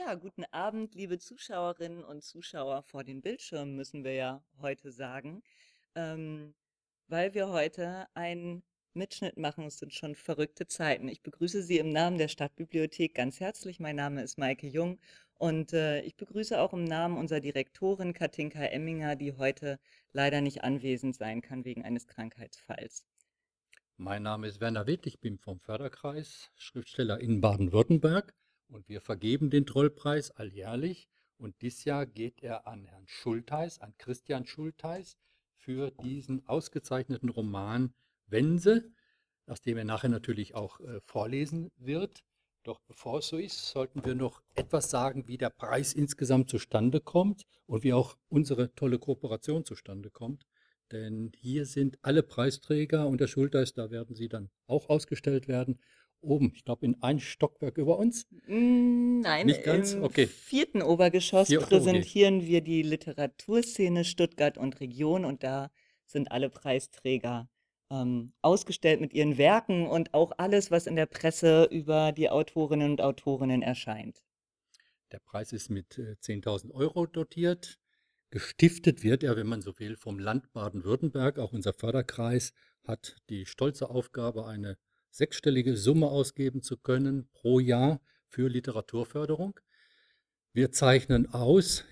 Ja, guten Abend, liebe Zuschauerinnen und Zuschauer vor den Bildschirmen, müssen wir ja heute sagen, ähm, weil wir heute einen Mitschnitt machen. Es sind schon verrückte Zeiten. Ich begrüße Sie im Namen der Stadtbibliothek ganz herzlich. Mein Name ist Maike Jung und äh, ich begrüße auch im Namen unserer Direktorin Katinka Emminger, die heute leider nicht anwesend sein kann wegen eines Krankheitsfalls. Mein Name ist Werner Witt, ich bin vom Förderkreis, Schriftsteller in Baden-Württemberg und wir vergeben den Trollpreis alljährlich. Und dieses Jahr geht er an Herrn Schultheis, an Christian Schultheis, für diesen ausgezeichneten Roman Wense, aus dem er nachher natürlich auch äh, vorlesen wird. Doch bevor es so ist, sollten wir noch etwas sagen, wie der Preis insgesamt zustande kommt und wie auch unsere tolle Kooperation zustande kommt. Denn hier sind alle Preisträger und der Schultheiß, da werden sie dann auch ausgestellt werden oben, ich glaube, in ein Stockwerk über uns? Mm, nein, Nicht ganz? im Okay. vierten Obergeschoss Vier- okay. präsentieren wir die Literaturszene Stuttgart und Region und da sind alle Preisträger ähm, ausgestellt mit ihren Werken und auch alles, was in der Presse über die Autorinnen und Autorinnen erscheint. Der Preis ist mit äh, 10.000 Euro dotiert. Gestiftet wird er, wenn man so will, vom Land Baden-Württemberg. Auch unser Förderkreis hat die stolze Aufgabe, eine sechsstellige Summe ausgeben zu können pro Jahr für Literaturförderung. Wir zeichnen aus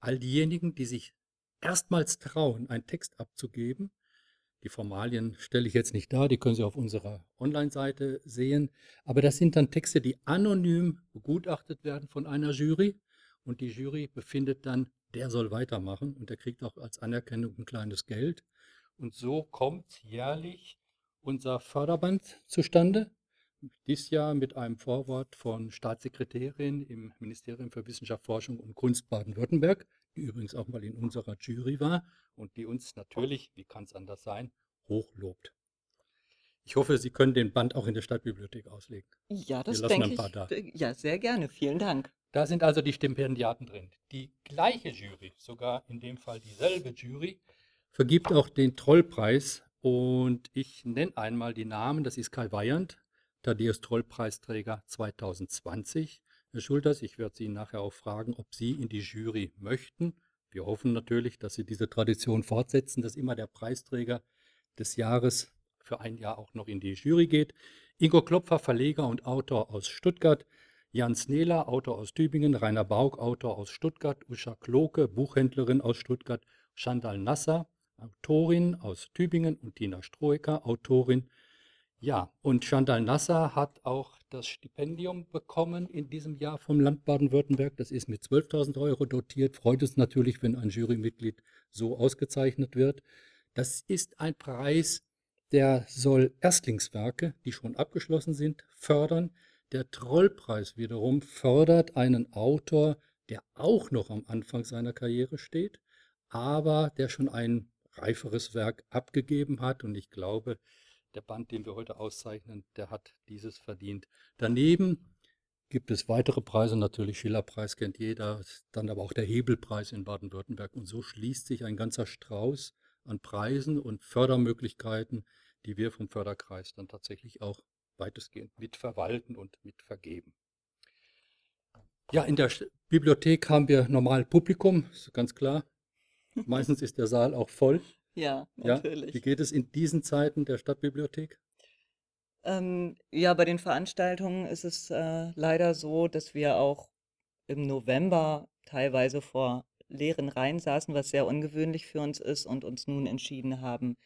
all diejenigen, die sich erstmals trauen, einen Text abzugeben. Die Formalien stelle ich jetzt nicht dar, die können Sie auf unserer Online-Seite sehen. Aber das sind dann Texte, die anonym begutachtet werden von einer Jury. Und die Jury befindet dann, der soll weitermachen und der kriegt auch als Anerkennung ein kleines Geld. Und so kommt jährlich unser Förderband zustande. Dies Jahr mit einem Vorwort von Staatssekretärin im Ministerium für Wissenschaft, Forschung und Kunst Baden-Württemberg, die übrigens auch mal in unserer Jury war und die uns natürlich, wie kann es anders sein, hochlobt. Ich hoffe, Sie können den Band auch in der Stadtbibliothek auslegen. Ja, das denke ein paar ich. da. Ja, sehr gerne. Vielen Dank. Da sind also die Stipendiaten drin. Die gleiche Jury, sogar in dem Fall dieselbe Jury, vergibt auch den Trollpreis und ich nenne einmal die Namen. Das ist Kai Weyand, Thaddeus Trollpreisträger 2020. Herr Schulters, ich werde Sie nachher auch fragen, ob Sie in die Jury möchten. Wir hoffen natürlich, dass Sie diese Tradition fortsetzen, dass immer der Preisträger des Jahres für ein Jahr auch noch in die Jury geht. Ingo Klopfer, Verleger und Autor aus Stuttgart. Jan Snehler, Autor aus Tübingen. Rainer Baug, Autor aus Stuttgart. Usha Kloke, Buchhändlerin aus Stuttgart. Chandal Nasser, Autorin aus Tübingen und Tina Stroeker, Autorin. Ja, und Chantal Nasser hat auch das Stipendium bekommen in diesem Jahr vom Land Baden-Württemberg. Das ist mit 12.000 Euro dotiert. Freut uns natürlich, wenn ein Jurymitglied so ausgezeichnet wird. Das ist ein Preis, der soll Erstlingswerke, die schon abgeschlossen sind, fördern. Der Trollpreis wiederum fördert einen Autor, der auch noch am Anfang seiner Karriere steht, aber der schon ein reiferes Werk abgegeben hat. Und ich glaube, der Band, den wir heute auszeichnen, der hat dieses verdient. Daneben gibt es weitere Preise, natürlich Schillerpreis kennt jeder, dann aber auch der Hebelpreis in Baden-Württemberg. Und so schließt sich ein ganzer Strauß an Preisen und Fördermöglichkeiten, die wir vom Förderkreis dann tatsächlich auch weitestgehend mitverwalten und mitvergeben. Ja, in der Bibliothek haben wir normal Publikum, ist ganz klar. Meistens ist der Saal auch voll. Ja, Ja, natürlich. wie geht es in diesen Zeiten der Stadtbibliothek? Ähm, ja, bei den Veranstaltungen ist es äh, leider so, dass wir auch im November teilweise vor leeren Reihen saßen, was sehr ungewöhnlich für uns ist und uns nun entschieden haben,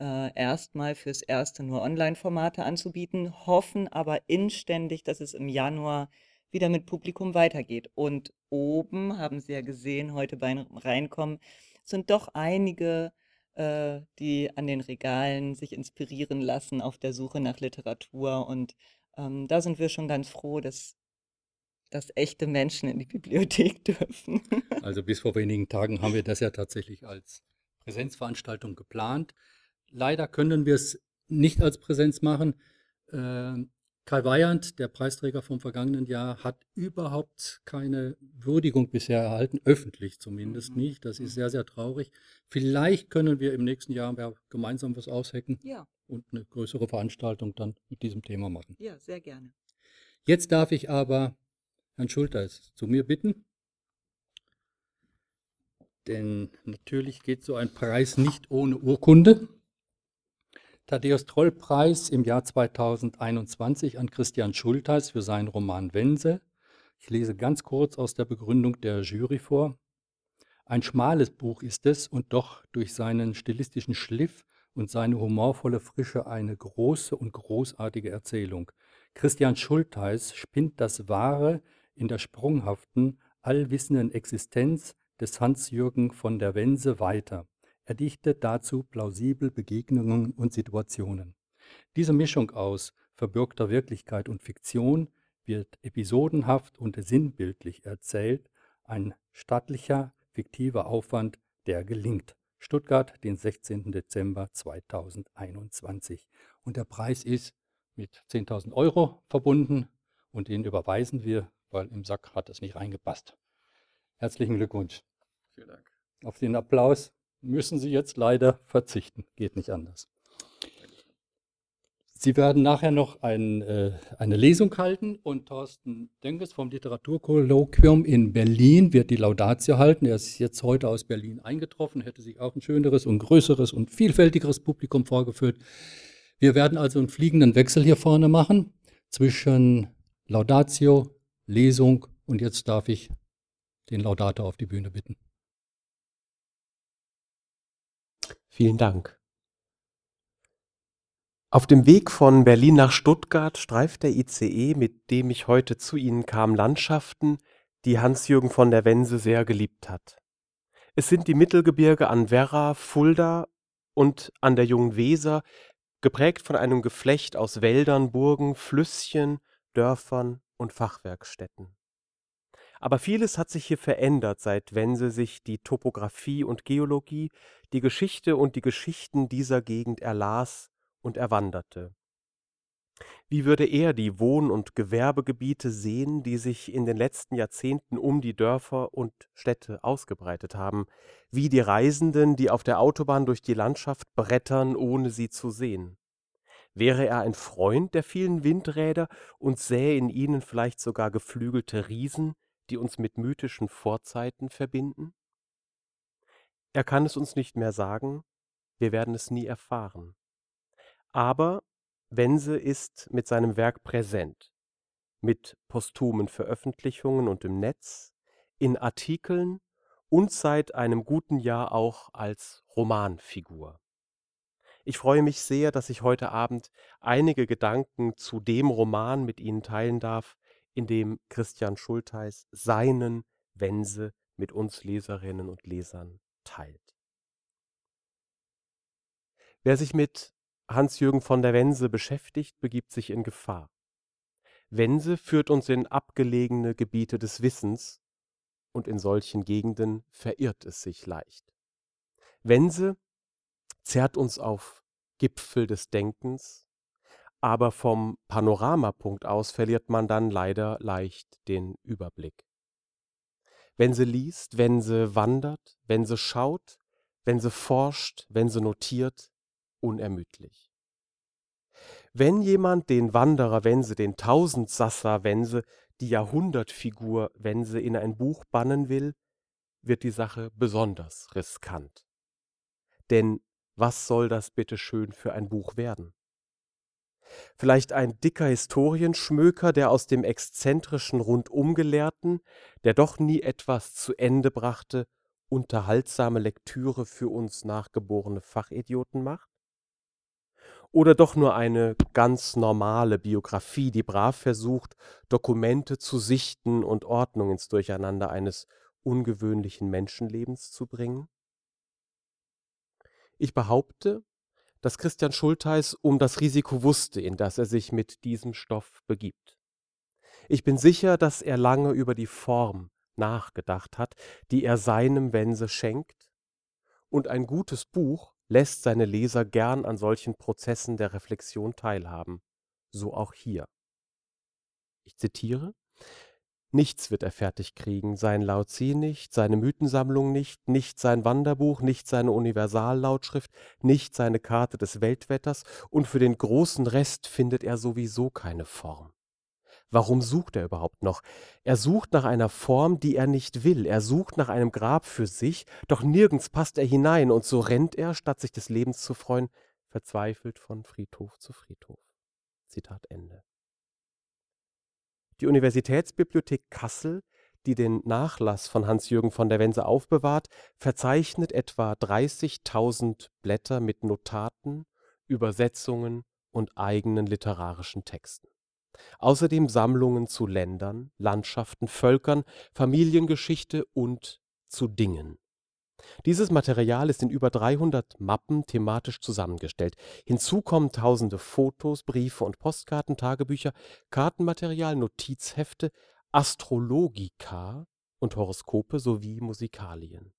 äh, erstmal fürs Erste nur Online-Formate anzubieten, hoffen aber inständig, dass es im Januar wieder mit Publikum weitergeht. Und oben, haben Sie ja gesehen, heute beim Reinkommen, sind doch einige äh, die an den Regalen sich inspirieren lassen auf der Suche nach Literatur. Und ähm, da sind wir schon ganz froh, dass, dass echte Menschen in die Bibliothek dürfen. Also bis vor wenigen Tagen haben wir das ja tatsächlich als Präsenzveranstaltung geplant. Leider können wir es nicht als Präsenz machen. Ähm, Kai Weyand, der Preisträger vom vergangenen Jahr, hat überhaupt keine Würdigung bisher erhalten, öffentlich zumindest Mhm. nicht. Das ist Mhm. sehr, sehr traurig. Vielleicht können wir im nächsten Jahr ja gemeinsam was aushecken Ja, und eine größere Veranstaltung dann mit diesem Thema machen. ja, sehr gerne. Jetzt darf ich aber Herrn Schulteis zu mir bitten. Denn natürlich geht so ein Preis nicht ohne Urkunde. Thaddeus Troll Preis im Jahr 2021 an Christian Schulteis für seinen Roman Wense. Ich lese ganz kurz aus der Begründung der Jury vor. Ein schmales Buch ist es und doch durch seinen stilistischen Schliff und seine humorvolle Frische eine große und großartige Erzählung. Christian Schulteis spinnt das Wahre in der sprunghaften, allwissenden Existenz des Hans-Jürgen von der Wense weiter. Er dichtet dazu plausibel Begegnungen und Situationen. Diese Mischung aus verbürgter Wirklichkeit und Fiktion wird episodenhaft und sinnbildlich erzählt, ein stattlicher, fiktiver Aufwand, der gelingt. Stuttgart, den 16. Dezember 2021. Und der Preis ist mit 10.000 Euro verbunden und den überweisen wir, weil im Sack hat es nicht reingepasst. Herzlichen Glückwunsch. Vielen Dank. Auf den Applaus müssen Sie jetzt leider verzichten. Geht nicht anders. Sie werden nachher noch ein, äh, eine Lesung halten und Thorsten Denkes vom Literaturkolloquium in Berlin wird die Laudatio halten. Er ist jetzt heute aus Berlin eingetroffen, hätte sich auch ein schöneres und größeres und vielfältigeres Publikum vorgeführt. Wir werden also einen fliegenden Wechsel hier vorne machen zwischen Laudatio, Lesung und jetzt darf ich den Laudator auf die Bühne bitten. Vielen Dank. Auf dem Weg von Berlin nach Stuttgart streift der ICE, mit dem ich heute zu Ihnen kam, Landschaften, die Hans-Jürgen von der Wense sehr geliebt hat. Es sind die Mittelgebirge an Werra, Fulda und an der Jungen Weser, geprägt von einem Geflecht aus Wäldern, Burgen, Flüsschen, Dörfern und Fachwerkstätten. Aber vieles hat sich hier verändert, seit Wense sich die Topographie und Geologie, die Geschichte und die Geschichten dieser Gegend erlas und erwanderte. Wie würde er die Wohn- und Gewerbegebiete sehen, die sich in den letzten Jahrzehnten um die Dörfer und Städte ausgebreitet haben, wie die Reisenden, die auf der Autobahn durch die Landschaft brettern, ohne sie zu sehen? Wäre er ein Freund der vielen Windräder und sähe in ihnen vielleicht sogar geflügelte Riesen, die uns mit mythischen Vorzeiten verbinden? Er kann es uns nicht mehr sagen, wir werden es nie erfahren. Aber Wense ist mit seinem Werk präsent, mit posthumen Veröffentlichungen und im Netz, in Artikeln und seit einem guten Jahr auch als Romanfigur. Ich freue mich sehr, dass ich heute Abend einige Gedanken zu dem Roman mit Ihnen teilen darf, in dem Christian Schultheiß seinen Wense mit uns Leserinnen und Lesern teilt. Wer sich mit Hans-Jürgen von der Wense beschäftigt, begibt sich in Gefahr. Wense führt uns in abgelegene Gebiete des Wissens, und in solchen Gegenden verirrt es sich leicht. Wense zerrt uns auf Gipfel des Denkens, aber vom Panoramapunkt aus verliert man dann leider leicht den Überblick. Wenn sie liest, wenn sie wandert, wenn sie schaut, wenn sie forscht, wenn sie notiert, unermüdlich. Wenn jemand den Wanderer Wense, den Tausendsasser Wense, die Jahrhundertfigur Wense in ein Buch bannen will, wird die Sache besonders riskant. Denn was soll das bitte schön für ein Buch werden? Vielleicht ein dicker Historienschmöker, der aus dem exzentrischen Rundumgelehrten, der doch nie etwas zu Ende brachte, unterhaltsame Lektüre für uns nachgeborene Fachidioten macht? Oder doch nur eine ganz normale Biografie, die brav versucht, Dokumente zu sichten und Ordnung ins Durcheinander eines ungewöhnlichen Menschenlebens zu bringen? Ich behaupte, dass Christian Schultheiß um das Risiko wusste, in das er sich mit diesem Stoff begibt. Ich bin sicher, dass er lange über die Form nachgedacht hat, die er seinem Wense schenkt, und ein gutes Buch lässt seine Leser gern an solchen Prozessen der Reflexion teilhaben, so auch hier. Ich zitiere Nichts wird er fertig kriegen, sein Laozi nicht, seine Mythensammlung nicht, nicht sein Wanderbuch, nicht seine Universallautschrift, nicht seine Karte des Weltwetters, und für den großen Rest findet er sowieso keine Form. Warum sucht er überhaupt noch? Er sucht nach einer Form, die er nicht will. Er sucht nach einem Grab für sich, doch nirgends passt er hinein, und so rennt er, statt sich des Lebens zu freuen, verzweifelt von Friedhof zu Friedhof. Zitat Ende. Die Universitätsbibliothek Kassel, die den Nachlass von Hans-Jürgen von der Wense aufbewahrt, verzeichnet etwa 30.000 Blätter mit Notaten, Übersetzungen und eigenen literarischen Texten. Außerdem Sammlungen zu Ländern, Landschaften, Völkern, Familiengeschichte und zu Dingen. Dieses Material ist in über 300 Mappen thematisch zusammengestellt. Hinzu kommen tausende Fotos, Briefe und Postkarten, Tagebücher, Kartenmaterial, Notizhefte, Astrologika und Horoskope sowie Musikalien.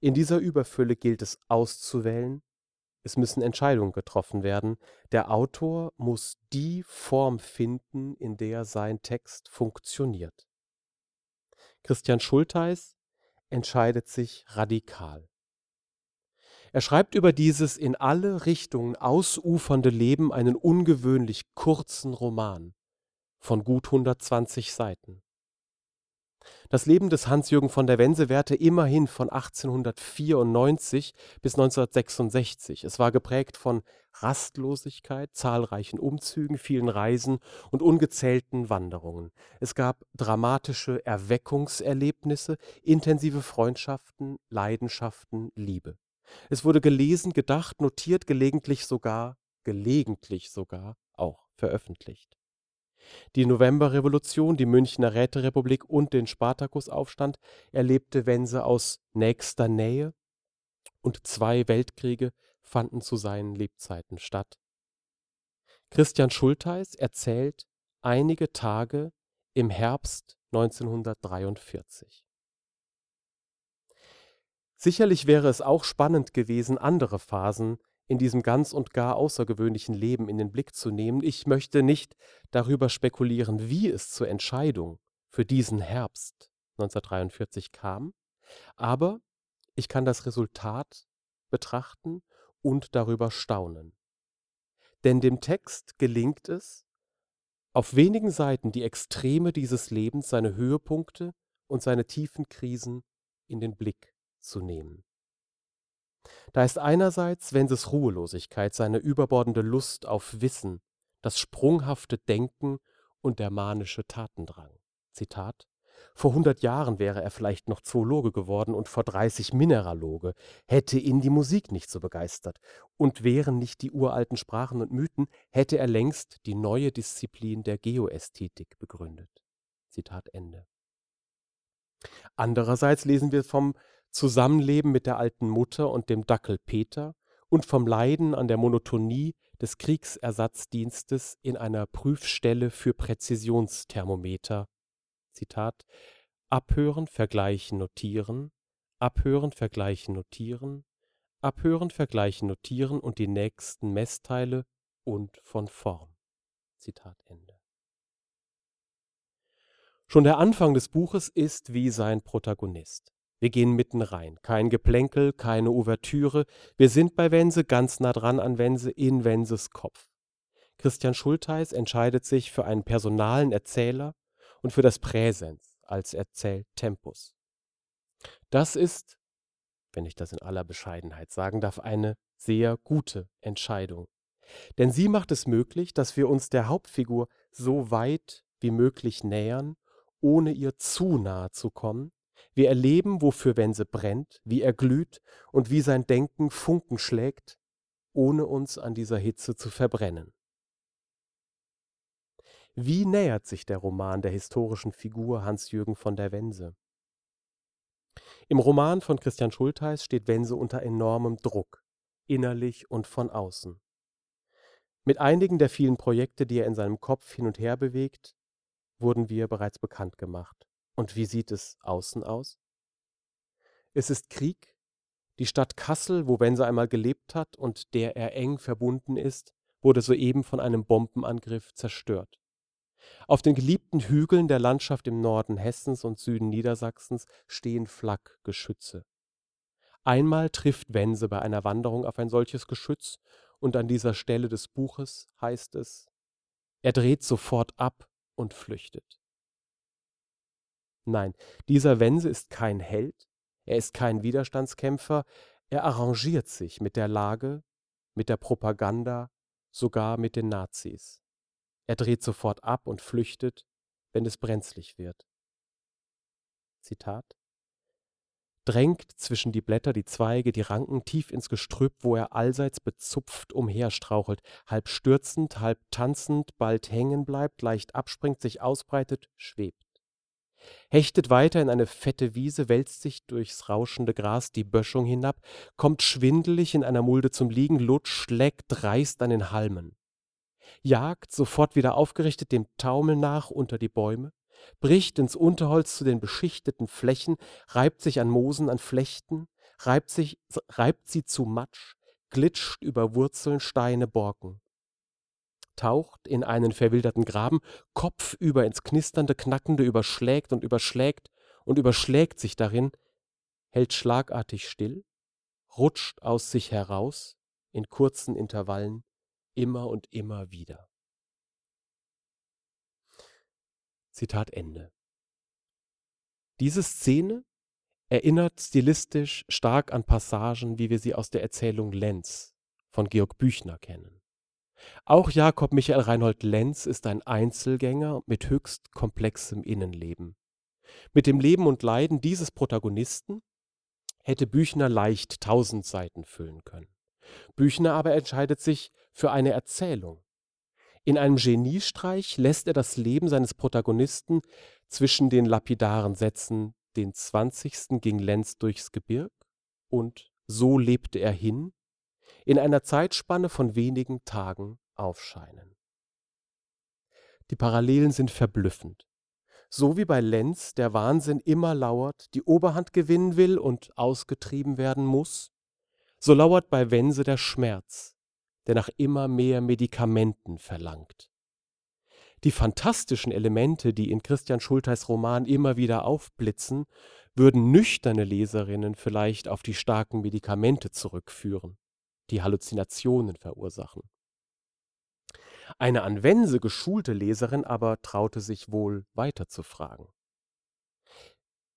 In dieser Überfülle gilt es auszuwählen, es müssen Entscheidungen getroffen werden. Der Autor muss die Form finden, in der sein Text funktioniert. Christian Schultheiß entscheidet sich radikal. Er schreibt über dieses in alle Richtungen ausufernde Leben einen ungewöhnlich kurzen Roman von gut 120 Seiten. Das Leben des Hans-Jürgen von der Wense währte immerhin von 1894 bis 1966. Es war geprägt von Rastlosigkeit, zahlreichen Umzügen, vielen Reisen und ungezählten Wanderungen. Es gab dramatische Erweckungserlebnisse, intensive Freundschaften, Leidenschaften, Liebe. Es wurde gelesen, gedacht, notiert, gelegentlich sogar, gelegentlich sogar auch veröffentlicht. Die Novemberrevolution, die Münchner Räterepublik und den Spartakusaufstand erlebte Wense aus nächster Nähe und zwei Weltkriege fanden zu seinen Lebzeiten statt. Christian Schultheiß erzählt einige Tage im Herbst 1943. Sicherlich wäre es auch spannend gewesen, andere Phasen in diesem ganz und gar außergewöhnlichen Leben in den Blick zu nehmen. Ich möchte nicht darüber spekulieren, wie es zur Entscheidung für diesen Herbst 1943 kam, aber ich kann das Resultat betrachten und darüber staunen. Denn dem Text gelingt es, auf wenigen Seiten die Extreme dieses Lebens, seine Höhepunkte und seine tiefen Krisen in den Blick zu nehmen. Da ist einerseits Wenses Ruhelosigkeit, seine überbordende Lust auf Wissen, das sprunghafte Denken und der manische Tatendrang. Zitat vor hundert Jahren wäre er vielleicht noch Zoologe geworden und vor dreißig Mineraloge, hätte ihn die Musik nicht so begeistert, und wären nicht die uralten Sprachen und Mythen, hätte er längst die neue Disziplin der Geoästhetik begründet. Zitat Ende. Andererseits lesen wir vom Zusammenleben mit der alten Mutter und dem Dackel Peter und vom Leiden an der Monotonie des Kriegsersatzdienstes in einer Prüfstelle für Präzisionsthermometer. Zitat Abhören, vergleichen, notieren, abhören, vergleichen, notieren, abhören, vergleichen, notieren und die nächsten Messteile und von Form. Zitat Ende. Schon der Anfang des Buches ist wie sein Protagonist. Wir gehen mitten rein. Kein Geplänkel, keine Ouvertüre. Wir sind bei Wense, ganz nah dran an Wense, in Wenses Kopf. Christian Schultheiß entscheidet sich für einen personalen Erzähler und für das Präsens als Erzähltempus. Das ist, wenn ich das in aller Bescheidenheit sagen darf, eine sehr gute Entscheidung. Denn sie macht es möglich, dass wir uns der Hauptfigur so weit wie möglich nähern, ohne ihr zu nahe zu kommen, wir erleben, wofür Wense brennt, wie er glüht und wie sein Denken Funken schlägt, ohne uns an dieser Hitze zu verbrennen. Wie nähert sich der Roman der historischen Figur Hans-Jürgen von der Wense? Im Roman von Christian Schultheiß steht Wense unter enormem Druck, innerlich und von außen. Mit einigen der vielen Projekte, die er in seinem Kopf hin und her bewegt, wurden wir bereits bekannt gemacht. Und wie sieht es außen aus? Es ist Krieg. Die Stadt Kassel, wo Wense einmal gelebt hat und der er eng verbunden ist, wurde soeben von einem Bombenangriff zerstört. Auf den geliebten Hügeln der Landschaft im Norden Hessens und Süden Niedersachsens stehen Flakgeschütze. Einmal trifft Wense bei einer Wanderung auf ein solches Geschütz und an dieser Stelle des Buches heißt es, er dreht sofort ab und flüchtet. Nein, dieser Wense ist kein Held, er ist kein Widerstandskämpfer, er arrangiert sich mit der Lage, mit der Propaganda, sogar mit den Nazis. Er dreht sofort ab und flüchtet, wenn es brenzlig wird. Zitat drängt zwischen die Blätter, die Zweige, die Ranken tief ins Gestrüpp, wo er allseits bezupft umherstrauchelt, halb stürzend, halb tanzend, bald hängen bleibt, leicht abspringt, sich ausbreitet, schwebt. Hechtet weiter in eine fette Wiese, wälzt sich durchs rauschende Gras die Böschung hinab, kommt schwindelig in einer Mulde zum Liegen, lutscht, schlägt dreist an den Halmen. Jagt, sofort wieder aufgerichtet, dem Taumel nach unter die Bäume, bricht ins Unterholz zu den beschichteten Flächen, reibt sich an Moosen, an Flechten, reibt, sich, reibt sie zu Matsch, glitscht über Wurzeln, Steine, Borken. Taucht in einen verwilderten Graben, kopfüber ins knisternde, knackende, überschlägt und überschlägt und überschlägt sich darin, hält schlagartig still, rutscht aus sich heraus, in kurzen Intervallen, immer und immer wieder. Zitat Ende. Diese Szene erinnert stilistisch stark an Passagen, wie wir sie aus der Erzählung Lenz von Georg Büchner kennen. Auch Jakob Michael Reinhold Lenz ist ein Einzelgänger mit höchst komplexem Innenleben. Mit dem Leben und Leiden dieses Protagonisten hätte Büchner leicht tausend Seiten füllen können. Büchner aber entscheidet sich für eine Erzählung, in einem Geniestreich lässt er das Leben seines Protagonisten zwischen den lapidaren Sätzen Den 20. ging Lenz durchs Gebirg und So lebte er hin in einer Zeitspanne von wenigen Tagen aufscheinen. Die Parallelen sind verblüffend. So wie bei Lenz der Wahnsinn immer lauert, die Oberhand gewinnen will und ausgetrieben werden muss, so lauert bei Wense der Schmerz, der nach immer mehr Medikamenten verlangt. Die fantastischen Elemente, die in Christian Schultheis Roman immer wieder aufblitzen, würden nüchterne Leserinnen vielleicht auf die starken Medikamente zurückführen, die Halluzinationen verursachen. Eine an Wense geschulte Leserin aber traute sich wohl weiter zu fragen.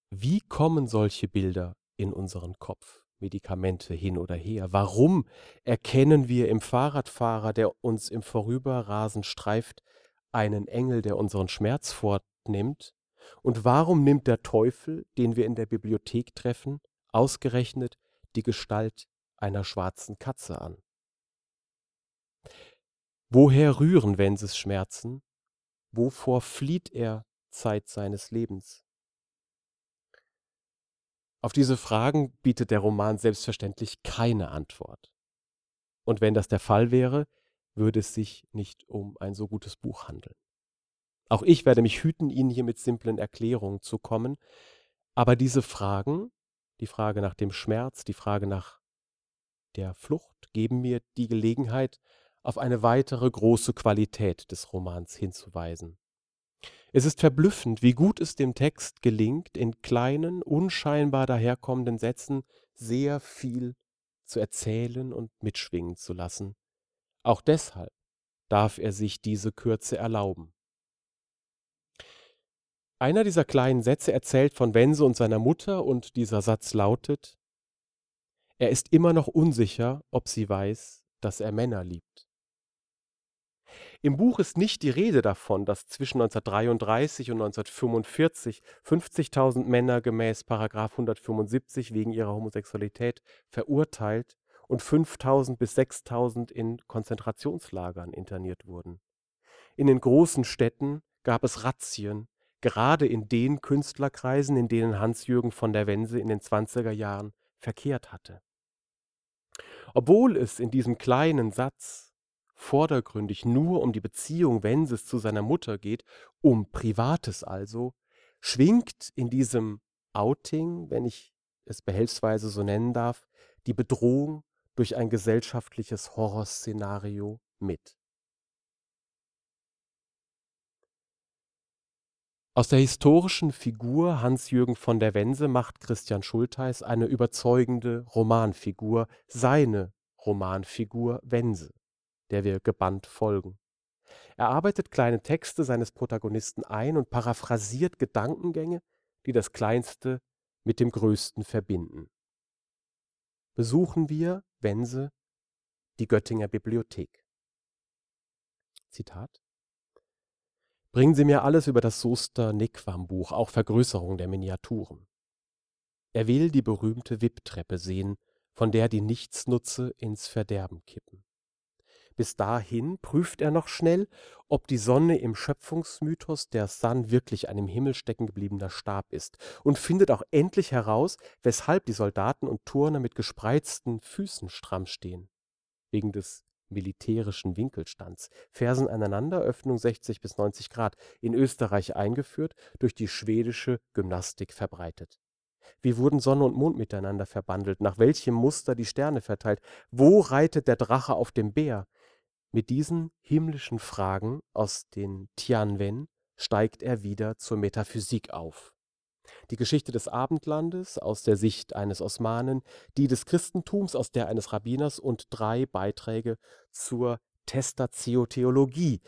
Wie kommen solche Bilder in unseren Kopf? Medikamente hin oder her? Warum erkennen wir im Fahrradfahrer, der uns im Vorüberrasen streift, einen Engel, der unseren Schmerz fortnimmt? Und warum nimmt der Teufel, den wir in der Bibliothek treffen, ausgerechnet die Gestalt einer schwarzen Katze an? Woher rühren Wenses Schmerzen? Wovor flieht er Zeit seines Lebens? Auf diese Fragen bietet der Roman selbstverständlich keine Antwort. Und wenn das der Fall wäre, würde es sich nicht um ein so gutes Buch handeln. Auch ich werde mich hüten, Ihnen hier mit simplen Erklärungen zu kommen, aber diese Fragen, die Frage nach dem Schmerz, die Frage nach der Flucht, geben mir die Gelegenheit, auf eine weitere große Qualität des Romans hinzuweisen. Es ist verblüffend, wie gut es dem Text gelingt, in kleinen, unscheinbar daherkommenden Sätzen sehr viel zu erzählen und mitschwingen zu lassen. Auch deshalb darf er sich diese Kürze erlauben. Einer dieser kleinen Sätze erzählt von Wense und seiner Mutter und dieser Satz lautet, er ist immer noch unsicher, ob sie weiß, dass er Männer liebt. Im Buch ist nicht die Rede davon, dass zwischen 1933 und 1945 50.000 Männer gemäß § 175 wegen ihrer Homosexualität verurteilt und 5.000 bis 6.000 in Konzentrationslagern interniert wurden. In den großen Städten gab es Razzien, gerade in den Künstlerkreisen, in denen Hans-Jürgen von der Wense in den 20er Jahren verkehrt hatte. Obwohl es in diesem kleinen Satz vordergründig nur um die Beziehung Wenses zu seiner Mutter geht, um Privates also, schwingt in diesem Outing, wenn ich es behelfsweise so nennen darf, die Bedrohung durch ein gesellschaftliches Horrorszenario mit. Aus der historischen Figur Hans-Jürgen von der Wense macht Christian Schultheiß eine überzeugende Romanfigur, seine Romanfigur Wense der wir gebannt folgen. Er arbeitet kleine Texte seines Protagonisten ein und paraphrasiert Gedankengänge, die das Kleinste mit dem Größten verbinden. Besuchen wir, Wense, die Göttinger Bibliothek. Zitat Bringen Sie mir alles über das Soester Nequam-Buch, auch Vergrößerung der Miniaturen. Er will die berühmte Wipptreppe sehen, von der die Nichtsnutze ins Verderben kippen. Bis dahin prüft er noch schnell, ob die Sonne im Schöpfungsmythos der Sun wirklich ein im Himmel stecken gebliebener Stab ist und findet auch endlich heraus, weshalb die Soldaten und Turner mit gespreizten Füßen stramm stehen. Wegen des militärischen Winkelstands. Fersen aneinander, Öffnung 60 bis 90 Grad, in Österreich eingeführt, durch die schwedische Gymnastik verbreitet. Wie wurden Sonne und Mond miteinander verbandelt? Nach welchem Muster die Sterne verteilt? Wo reitet der Drache auf dem Bär? Mit diesen himmlischen Fragen aus den Tianwen steigt er wieder zur Metaphysik auf die Geschichte des Abendlandes aus der Sicht eines Osmanen, die des Christentums aus der eines Rabbiners und drei Beiträge zur Testatio-Theologie,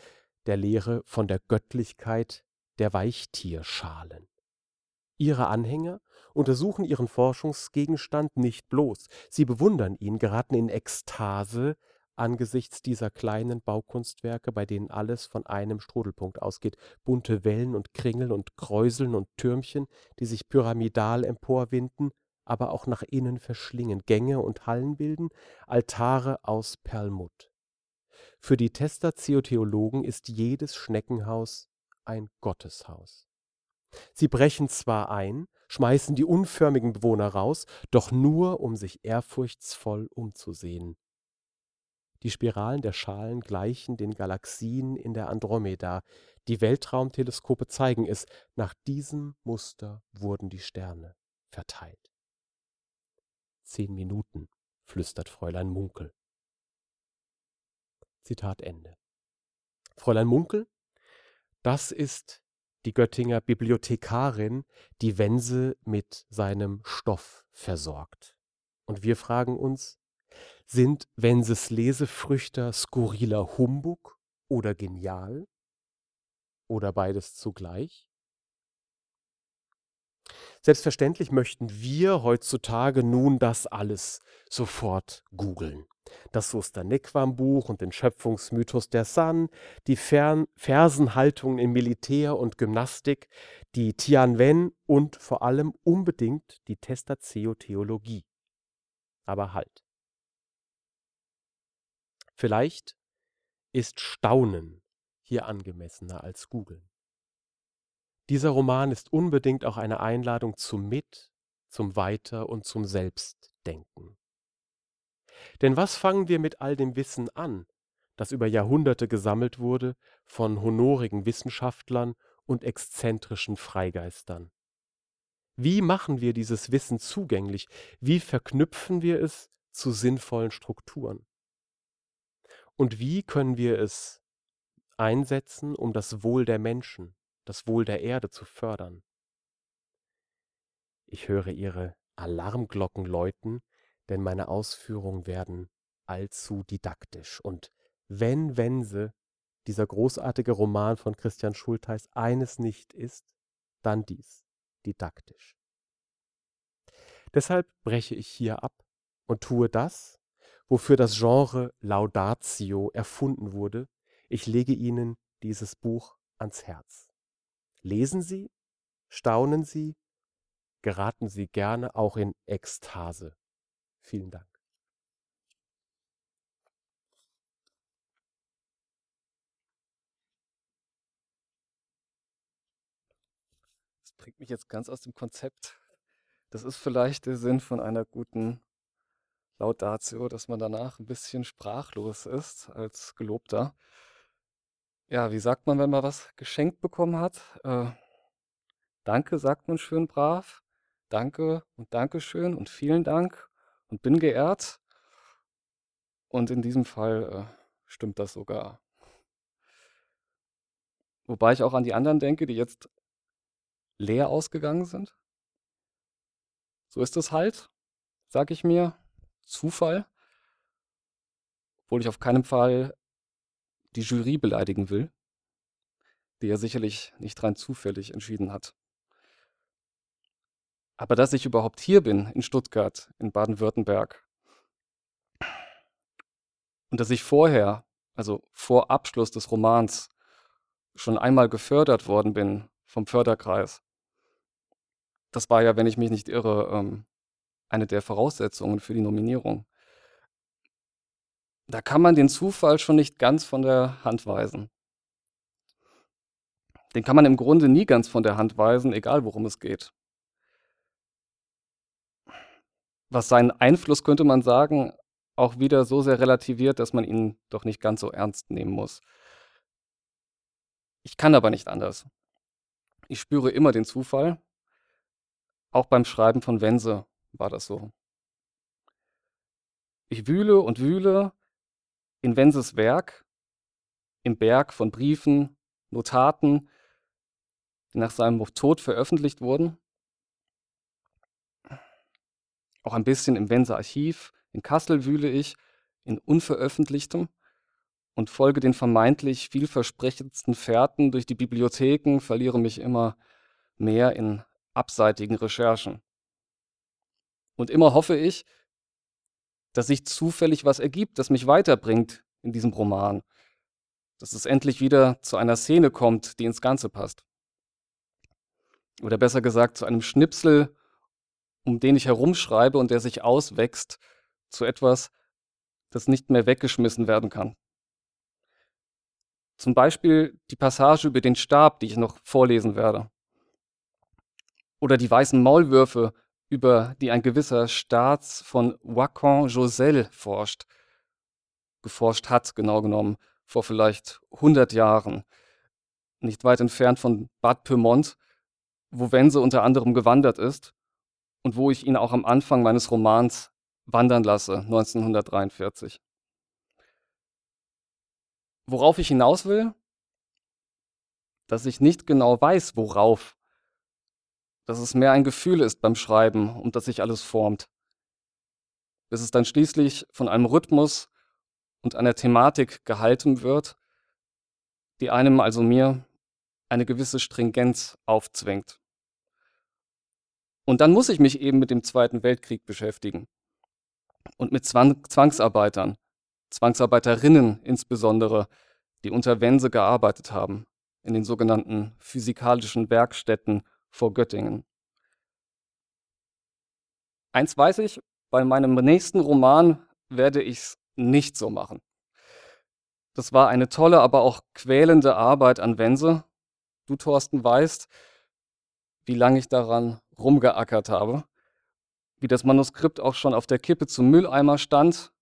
der Lehre von der Göttlichkeit der Weichtierschalen. Ihre Anhänger untersuchen ihren Forschungsgegenstand nicht bloß, sie bewundern ihn, geraten in Ekstase angesichts dieser kleinen Baukunstwerke, bei denen alles von einem Strudelpunkt ausgeht, bunte Wellen und Kringel und Kräuseln und Türmchen, die sich pyramidal emporwinden, aber auch nach innen verschlingen, Gänge und Hallen bilden, Altare aus Perlmutt. Für die Testatio-Theologen ist jedes Schneckenhaus ein Gotteshaus. Sie brechen zwar ein, schmeißen die unförmigen Bewohner raus, doch nur, um sich ehrfurchtsvoll umzusehen. Die Spiralen der Schalen gleichen den Galaxien in der Andromeda. Die Weltraumteleskope zeigen es, nach diesem Muster wurden die Sterne verteilt. Zehn Minuten, flüstert Fräulein Munkel. Zitat Ende. Fräulein Munkel, das ist die Göttinger Bibliothekarin, die Wense mit seinem Stoff versorgt. Und wir fragen uns, sind Wenses Lesefrüchter skurriler Humbug oder genial? Oder beides zugleich? Selbstverständlich möchten wir heutzutage nun das alles sofort googeln. Das Sosternequam-Buch und den Schöpfungsmythos der Sun, die Fern Fersenhaltungen in Militär und Gymnastik, die Tianwen und vor allem unbedingt die Testatio-Theologie. Aber halt. Vielleicht ist Staunen hier angemessener als Googeln. Dieser Roman ist unbedingt auch eine Einladung zum Mit, zum Weiter und zum Selbstdenken. Denn was fangen wir mit all dem Wissen an, das über Jahrhunderte gesammelt wurde von honorigen Wissenschaftlern und exzentrischen Freigeistern? Wie machen wir dieses Wissen zugänglich? Wie verknüpfen wir es zu sinnvollen Strukturen? Und wie können wir es einsetzen, um das Wohl der Menschen, das Wohl der Erde zu fördern? Ich höre Ihre Alarmglocken läuten, denn meine Ausführungen werden allzu didaktisch. Und wenn Wense, dieser großartige Roman von Christian Schultheiß, eines nicht ist, dann dies, didaktisch. Deshalb breche ich hier ab und tue das, wofür das Genre Laudatio erfunden wurde. Ich lege Ihnen dieses Buch ans Herz. Lesen Sie, staunen Sie, geraten Sie gerne auch in Ekstase. Vielen Dank. Das bringt mich jetzt ganz aus dem Konzept. Das ist vielleicht der Sinn von einer guten Laudatio, dass man danach ein bisschen sprachlos ist als Gelobter. Ja, wie sagt man, wenn man was geschenkt bekommen hat? Äh, danke sagt man schön brav. Danke und Dankeschön und vielen Dank und bin geehrt. Und in diesem Fall äh, stimmt das sogar. Wobei ich auch an die anderen denke, die jetzt leer ausgegangen sind. So ist es halt, sag ich mir. Zufall, obwohl ich auf keinen Fall die Jury beleidigen will, die er sicherlich nicht rein zufällig entschieden hat. Aber dass ich überhaupt hier bin, in Stuttgart, in Baden-Württemberg, und dass ich vorher, also vor Abschluss des Romans, schon einmal gefördert worden bin vom Förderkreis, das war ja, wenn ich mich nicht irre, ähm, eine der Voraussetzungen für die Nominierung. Da kann man den Zufall schon nicht ganz von der Hand weisen. Den kann man im Grunde nie ganz von der Hand weisen, egal worum es geht. Was seinen Einfluss, könnte man sagen, auch wieder so sehr relativiert, dass man ihn doch nicht ganz so ernst nehmen muss. Ich kann aber nicht anders. Ich spüre immer den Zufall. Auch beim Schreiben von Wense war das so. Ich wühle und wühle in Wenses Werk, im Berg von Briefen, Notaten, die nach seinem Tod veröffentlicht wurden. Auch ein bisschen im Wenser Archiv. In Kassel wühle ich in unveröffentlichtem und folge den vermeintlich vielversprechendsten Fährten durch die Bibliotheken, verliere mich immer mehr in abseitigen Recherchen. Und immer hoffe ich, dass sich zufällig was ergibt, das mich weiterbringt in diesem Roman. Dass es endlich wieder zu einer Szene kommt, die ins Ganze passt. Oder besser gesagt, zu einem Schnipsel, um den ich herumschreibe und der sich auswächst zu etwas, das nicht mehr weggeschmissen werden kann. Zum Beispiel die Passage über den Stab, die ich noch vorlesen werde. Oder die weißen Maulwürfe, über die ein gewisser Staats von Wacon Josel forscht, geforscht hat, genau genommen, vor vielleicht 100 Jahren, nicht weit entfernt von Bad Pyrmont, wo Wense unter anderem gewandert ist und wo ich ihn auch am Anfang meines Romans wandern lasse, 1943. Worauf ich hinaus will, dass ich nicht genau weiß, worauf dass es mehr ein Gefühl ist beim Schreiben und dass sich alles formt. Bis es dann schließlich von einem Rhythmus und einer Thematik gehalten wird, die einem, also mir, eine gewisse Stringenz aufzwängt. Und dann muss ich mich eben mit dem Zweiten Weltkrieg beschäftigen und mit Zwang Zwangsarbeitern, Zwangsarbeiterinnen insbesondere, die unter Wense gearbeitet haben, in den sogenannten physikalischen Werkstätten vor Göttingen. Eins weiß ich, bei meinem nächsten Roman werde ich es nicht so machen. Das war eine tolle, aber auch quälende Arbeit an Wense. Du, Thorsten, weißt, wie lange ich daran rumgeackert habe, wie das Manuskript auch schon auf der Kippe zum Mülleimer stand,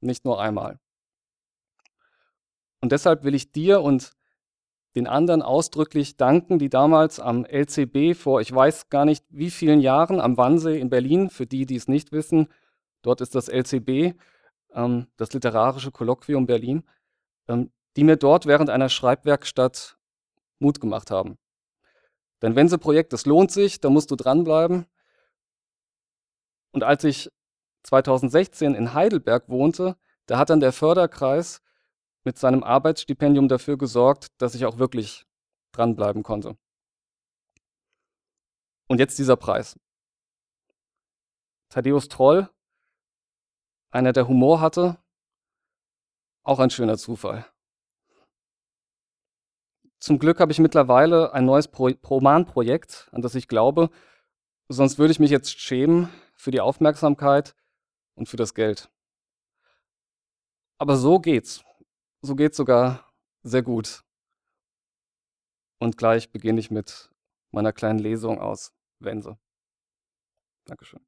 nicht nur einmal. Und deshalb will ich dir und den anderen ausdrücklich danken, die damals am LCB vor, ich weiß gar nicht wie vielen Jahren, am Wannsee in Berlin, für die, die es nicht wissen, dort ist das LCB, ähm, das Literarische Kolloquium Berlin, ähm, die mir dort während einer Schreibwerkstatt Mut gemacht haben. Denn wenn Projekt, das lohnt sich, da musst du dranbleiben. Und als ich 2016 in Heidelberg wohnte, da hat dann der Förderkreis mit seinem Arbeitsstipendium dafür gesorgt, dass ich auch wirklich dranbleiben konnte. Und jetzt dieser Preis. Thaddeus Troll, einer, der Humor hatte, auch ein schöner Zufall. Zum Glück habe ich mittlerweile ein neues Pro Romanprojekt, an das ich glaube, sonst würde ich mich jetzt schämen für die Aufmerksamkeit und für das Geld. Aber so geht's. So geht sogar sehr gut. Und gleich beginne ich mit meiner kleinen Lesung aus Wense. Dankeschön.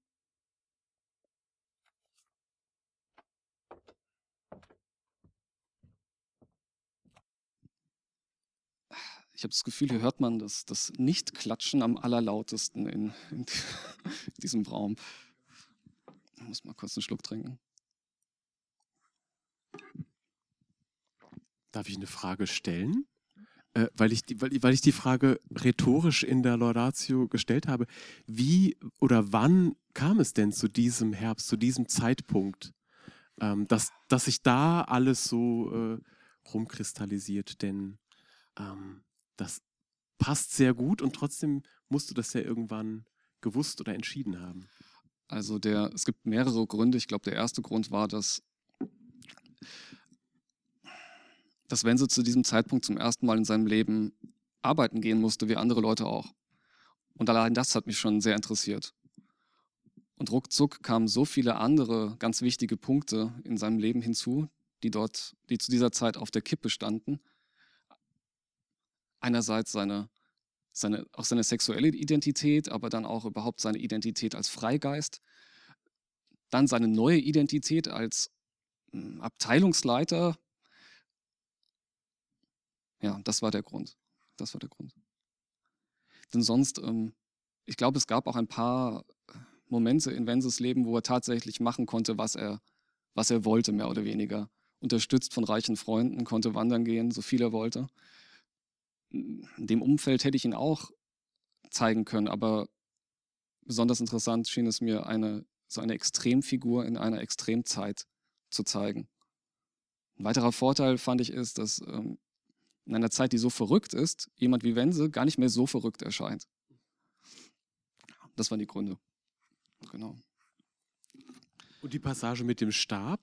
Ich habe das Gefühl, hier hört man das, das Nicht-Klatschen am allerlautesten in, in diesem Raum. Ich muss mal kurz einen Schluck trinken. Darf ich eine Frage stellen? Äh, weil, ich die, weil, weil ich die Frage rhetorisch in der Laudatio gestellt habe. Wie oder wann kam es denn zu diesem Herbst, zu diesem Zeitpunkt, ähm, dass, dass sich da alles so äh, rumkristallisiert, denn ähm, das passt sehr gut und trotzdem musst du das ja irgendwann gewusst oder entschieden haben. Also der, es gibt mehrere Gründe. Ich glaube, der erste Grund war, dass, dass Wenzel zu diesem Zeitpunkt zum ersten Mal in seinem Leben arbeiten gehen musste, wie andere Leute auch. Und allein das hat mich schon sehr interessiert. Und ruckzuck kamen so viele andere ganz wichtige Punkte in seinem Leben hinzu, die dort, die zu dieser Zeit auf der Kippe standen. Einerseits seine, seine, auch seine sexuelle Identität, aber dann auch überhaupt seine Identität als Freigeist. Dann seine neue Identität als hm, Abteilungsleiter. Ja, das war der Grund. Das war der Grund. Denn sonst, ähm, ich glaube, es gab auch ein paar Momente in Wenses Leben, wo er tatsächlich machen konnte, was er, was er wollte, mehr oder weniger. Unterstützt von reichen Freunden, konnte wandern gehen, so viel er wollte. In dem Umfeld hätte ich ihn auch zeigen können, aber besonders interessant schien es mir, eine, so eine Extremfigur in einer Extremzeit zu zeigen. Ein weiterer Vorteil fand ich ist, dass ähm, in einer Zeit, die so verrückt ist, jemand wie Wense gar nicht mehr so verrückt erscheint. Das waren die Gründe. Genau. Und die Passage mit dem Stab,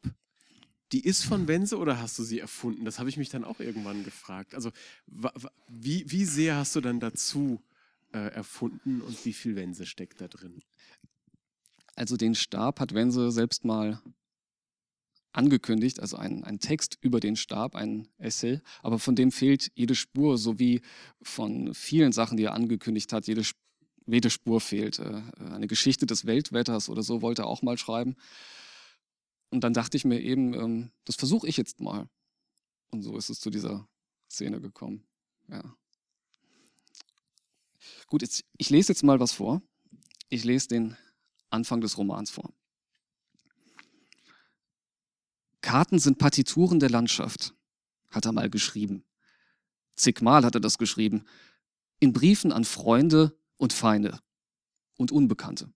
die ist von Wense oder hast du sie erfunden? Das habe ich mich dann auch irgendwann gefragt. Also wie, wie sehr hast du dann dazu äh, erfunden und wie viel Wense steckt da drin? Also den Stab hat Wense selbst mal angekündigt, also ein, ein Text über den Stab, ein Essay, aber von dem fehlt jede Spur, sowie von vielen Sachen, die er angekündigt hat, jede Spur jede Spur fehlt. Äh, eine Geschichte des Weltwetters oder so wollte er auch mal schreiben. Und dann dachte ich mir eben, ähm, das versuche ich jetzt mal. Und so ist es zu dieser Szene gekommen. Ja. Gut, jetzt, ich lese jetzt mal was vor. Ich lese den Anfang des Romans vor. Karten sind Partituren der Landschaft, hat er mal geschrieben. Zigmal hat er das geschrieben. In Briefen an Freunde und Feinde und Unbekannte.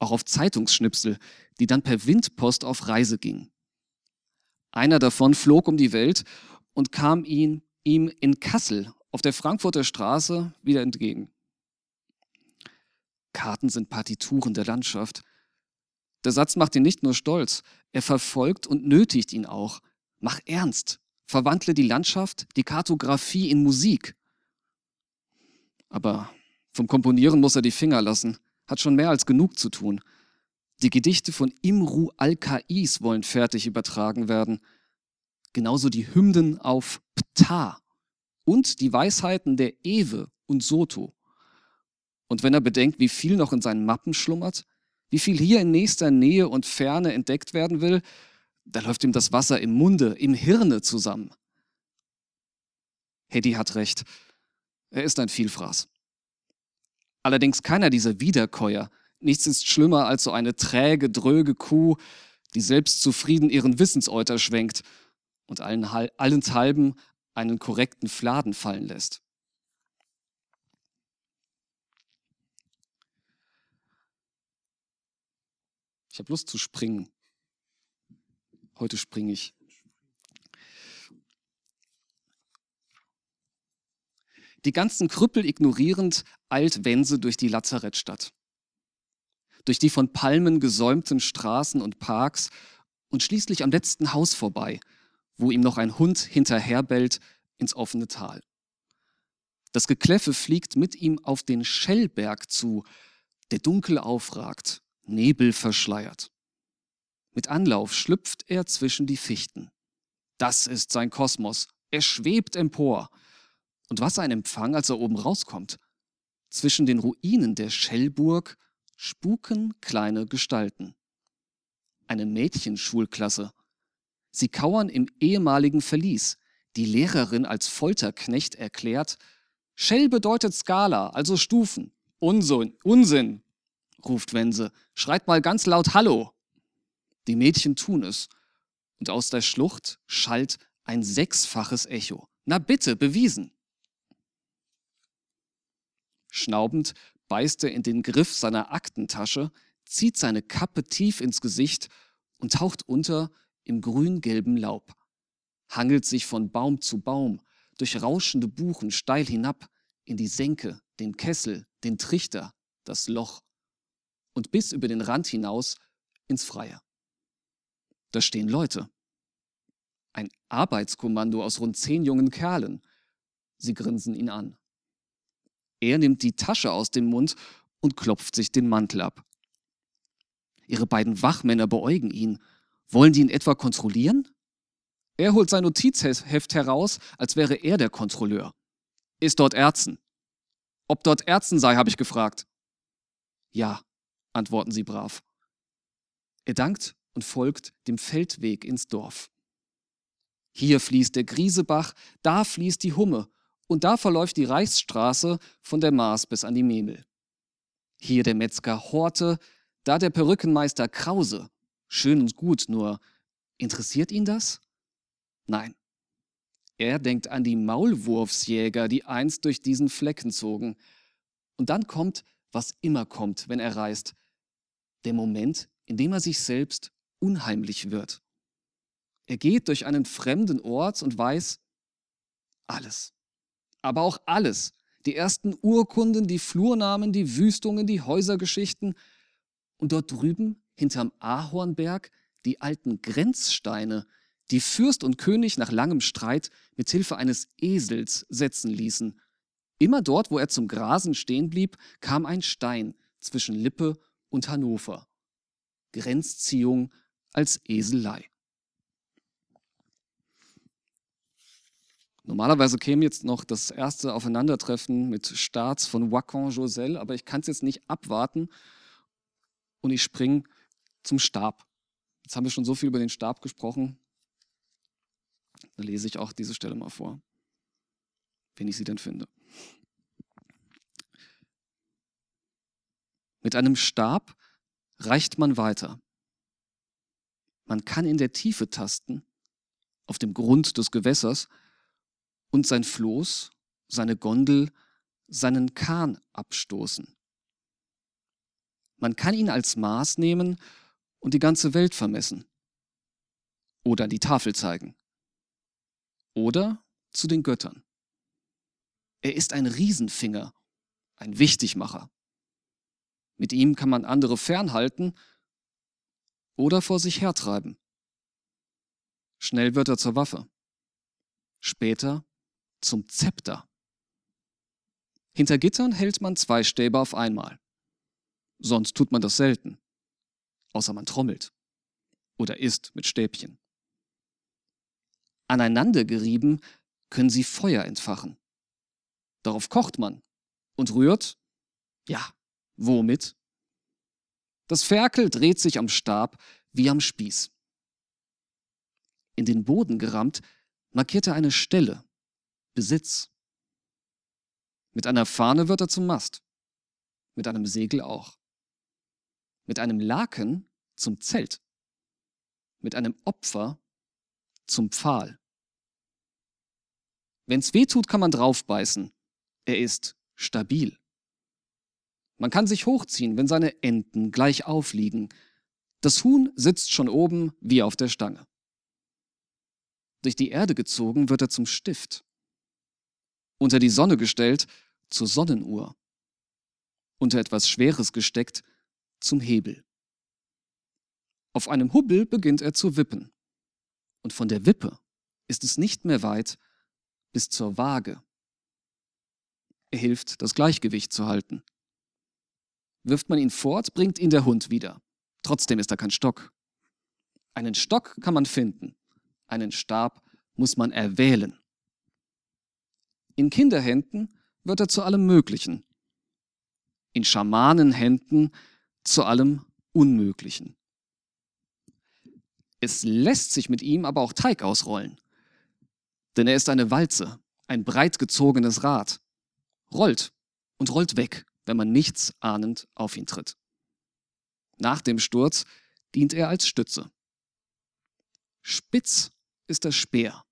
Auch auf Zeitungsschnipsel, die dann per Windpost auf Reise gingen. Einer davon flog um die Welt und kam ihn, ihm in Kassel auf der Frankfurter Straße wieder entgegen. Karten sind Partituren der Landschaft. Der Satz macht ihn nicht nur stolz, er verfolgt und nötigt ihn auch. Mach ernst, verwandle die Landschaft, die Kartografie in Musik. Aber vom Komponieren muss er die Finger lassen, hat schon mehr als genug zu tun. Die Gedichte von Imru al-Kais wollen fertig übertragen werden. Genauso die Hymnen auf Ptah und die Weisheiten der Ewe und Soto. Und wenn er bedenkt, wie viel noch in seinen Mappen schlummert, wie viel hier in nächster Nähe und Ferne entdeckt werden will, da läuft ihm das Wasser im Munde, im Hirne zusammen. Hedy hat recht. Er ist ein Vielfraß. Allerdings keiner dieser Wiederkäuer. Nichts ist schlimmer als so eine träge, dröge Kuh, die selbstzufrieden ihren Wissensäuter schwenkt und allen, allenthalben einen korrekten Fladen fallen lässt. Ich habe Lust zu springen. Heute springe ich. Die ganzen Krüppel ignorierend eilt Wense durch die Lazarettstadt. Durch die von Palmen gesäumten Straßen und Parks und schließlich am letzten Haus vorbei, wo ihm noch ein Hund hinterherbellt ins offene Tal. Das Gekläffe fliegt mit ihm auf den Schellberg zu, der dunkel aufragt, Nebel verschleiert. Mit Anlauf schlüpft er zwischen die Fichten. Das ist sein Kosmos. Er schwebt empor. Und was ein Empfang, als er oben rauskommt. Zwischen den Ruinen der Schellburg spuken kleine Gestalten. Eine Mädchenschulklasse. Sie kauern im ehemaligen Verlies. Die Lehrerin als Folterknecht erklärt, Schell bedeutet Skala, also Stufen. Unsinn, Unsinn, ruft Wense. Schreit mal ganz laut Hallo. Die Mädchen tun es. Und aus der Schlucht schallt ein sechsfaches Echo. Na bitte, bewiesen. Schnaubend beißt er in den Griff seiner Aktentasche, zieht seine Kappe tief ins Gesicht und taucht unter im grün-gelben Laub. hangelt sich von Baum zu Baum, durch rauschende Buchen steil hinab, in die Senke, den Kessel, den Trichter, das Loch und bis über den Rand hinaus ins Freie. Da stehen Leute. Ein Arbeitskommando aus rund zehn jungen Kerlen. Sie grinsen ihn an. Er nimmt die Tasche aus dem Mund und klopft sich den Mantel ab. Ihre beiden Wachmänner beäugen ihn. Wollen die ihn etwa kontrollieren? Er holt sein Notizheft heraus, als wäre er der Kontrolleur. Ist dort Erzen? Ob dort Erzen sei, habe ich gefragt. Ja, antworten sie brav. Er dankt und folgt dem Feldweg ins Dorf. Hier fließt der Griesebach, da fließt die Humme und da verläuft die Reichsstraße von der Maas bis an die Memel. Hier der Metzger Horte, da der Perückenmeister Krause. Schön und gut, nur interessiert ihn das? Nein. Er denkt an die Maulwurfsjäger, die einst durch diesen Flecken zogen. Und dann kommt, was immer kommt, wenn er reist. Der Moment, in dem er sich selbst unheimlich wird. Er geht durch einen fremden Ort und weiß alles. Aber auch alles. Die ersten Urkunden, die Flurnamen, die Wüstungen, die Häusergeschichten. Und dort drüben, hinterm Ahornberg, die alten Grenzsteine, die Fürst und König nach langem Streit mit Hilfe eines Esels setzen ließen. Immer dort, wo er zum Grasen stehen blieb, kam ein Stein zwischen Lippe und Hannover. Grenzziehung als Eselei. Normalerweise käme jetzt noch das erste Aufeinandertreffen mit Staats von Wacon-Josel, aber ich kann es jetzt nicht abwarten und ich springe zum Stab. Jetzt haben wir schon so viel über den Stab gesprochen. Da lese ich auch diese Stelle mal vor, wenn ich sie denn finde. Mit einem Stab reicht man weiter. Man kann in der Tiefe tasten, auf dem Grund des Gewässers, und sein Floß, seine Gondel, seinen Kahn abstoßen. Man kann ihn als Maß nehmen und die ganze Welt vermessen. Oder die Tafel zeigen. Oder zu den Göttern. Er ist ein Riesenfinger, ein Wichtigmacher. Mit ihm kann man andere fernhalten oder vor sich hertreiben. Schnell wird er zur Waffe. Später zum Zepter. Hinter Gittern hält man zwei Stäbe auf einmal. Sonst tut man das selten. Außer man trommelt. Oder isst mit Stäbchen. Aneinandergerieben können sie Feuer entfachen. Darauf kocht man und rührt, ja, womit? Das Ferkel dreht sich am Stab wie am Spieß. In den Boden gerammt markiert er eine Stelle, Besitz. Mit einer Fahne wird er zum Mast, mit einem Segel auch. Mit einem Laken zum Zelt, mit einem Opfer zum Pfahl. Wenn's weh tut, kann man draufbeißen. Er ist stabil. Man kann sich hochziehen, wenn seine Enten gleich aufliegen. Das Huhn sitzt schon oben wie auf der Stange. Durch die Erde gezogen wird er zum Stift unter die Sonne gestellt zur Sonnenuhr, unter etwas Schweres gesteckt zum Hebel. Auf einem Hubbel beginnt er zu wippen, und von der Wippe ist es nicht mehr weit bis zur Waage. Er hilft, das Gleichgewicht zu halten. Wirft man ihn fort, bringt ihn der Hund wieder. Trotzdem ist er kein Stock. Einen Stock kann man finden, einen Stab muss man erwählen. In Kinderhänden wird er zu allem Möglichen. In Schamanenhänden zu allem Unmöglichen. Es lässt sich mit ihm aber auch Teig ausrollen. Denn er ist eine Walze, ein breit gezogenes Rad. Rollt und rollt weg, wenn man nichts ahnend auf ihn tritt. Nach dem Sturz dient er als Stütze. Spitz ist der Speer.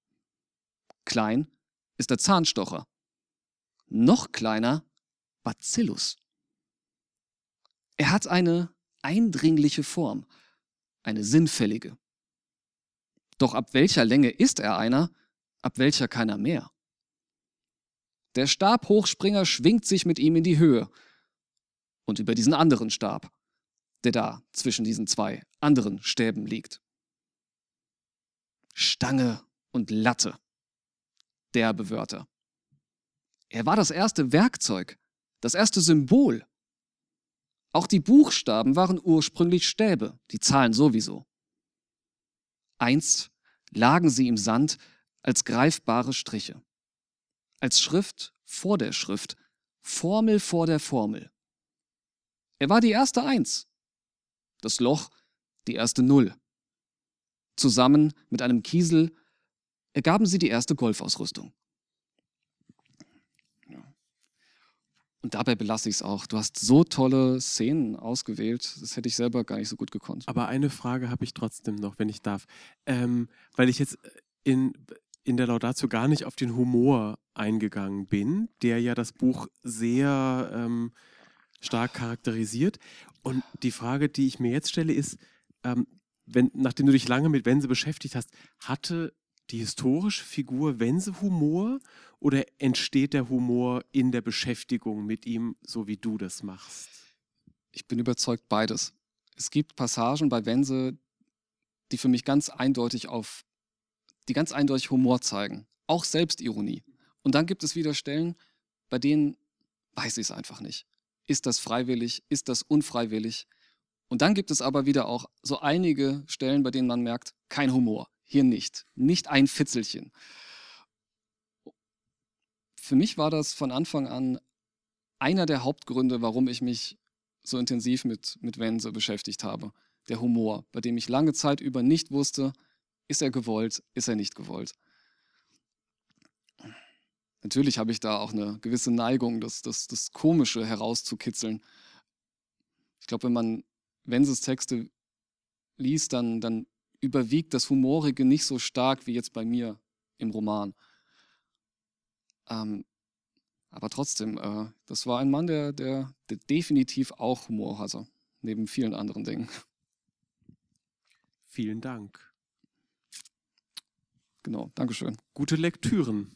Klein ist der Zahnstocher. Noch kleiner Bacillus. Er hat eine eindringliche Form, eine sinnfällige. Doch ab welcher Länge ist er einer, ab welcher keiner mehr? Der Stabhochspringer schwingt sich mit ihm in die Höhe und über diesen anderen Stab, der da zwischen diesen zwei anderen Stäben liegt. Stange und Latte. Derbe Wörter. Er war das erste Werkzeug, das erste Symbol. Auch die Buchstaben waren ursprünglich Stäbe, die Zahlen sowieso. Einst lagen sie im Sand als greifbare Striche als Schrift vor der Schrift, Formel vor der Formel. Er war die erste Eins, das Loch die erste Null. Zusammen mit einem Kiesel ergaben sie die erste Golfausrüstung. Und dabei belasse ich es auch. Du hast so tolle Szenen ausgewählt, das hätte ich selber gar nicht so gut gekonnt. Aber eine Frage habe ich trotzdem noch, wenn ich darf. Ähm, weil ich jetzt in, in der Laudatio gar nicht auf den Humor eingegangen bin, der ja das Buch sehr ähm, stark charakterisiert. Und die Frage, die ich mir jetzt stelle, ist, ähm, wenn, nachdem du dich lange mit Wense beschäftigt hast, hatte die historische Figur Wense Humor oder entsteht der Humor in der Beschäftigung mit ihm, so wie du das machst? Ich bin überzeugt beides. Es gibt Passagen bei Wense, die für mich ganz eindeutig auf die ganz eindeutig Humor zeigen, auch Selbstironie. Und dann gibt es wieder Stellen, bei denen weiß ich es einfach nicht. Ist das freiwillig? Ist das unfreiwillig? Und dann gibt es aber wieder auch so einige Stellen, bei denen man merkt, kein Humor. Hier nicht. Nicht ein Fitzelchen. Für mich war das von Anfang an einer der Hauptgründe, warum ich mich so intensiv mit, mit Wense beschäftigt habe. Der Humor, bei dem ich lange Zeit über nicht wusste, ist er gewollt? Ist er nicht gewollt? Natürlich habe ich da auch eine gewisse Neigung, das, das, das Komische herauszukitzeln. Ich glaube, wenn man Wenses Texte liest, dann, dann überwiegt das Humorige nicht so stark wie jetzt bei mir im Roman. Ähm, aber trotzdem, äh, das war ein Mann, der, der, der definitiv auch Humor hatte, neben vielen anderen Dingen. Vielen Dank. Genau, Dankeschön. Gute Lektüren.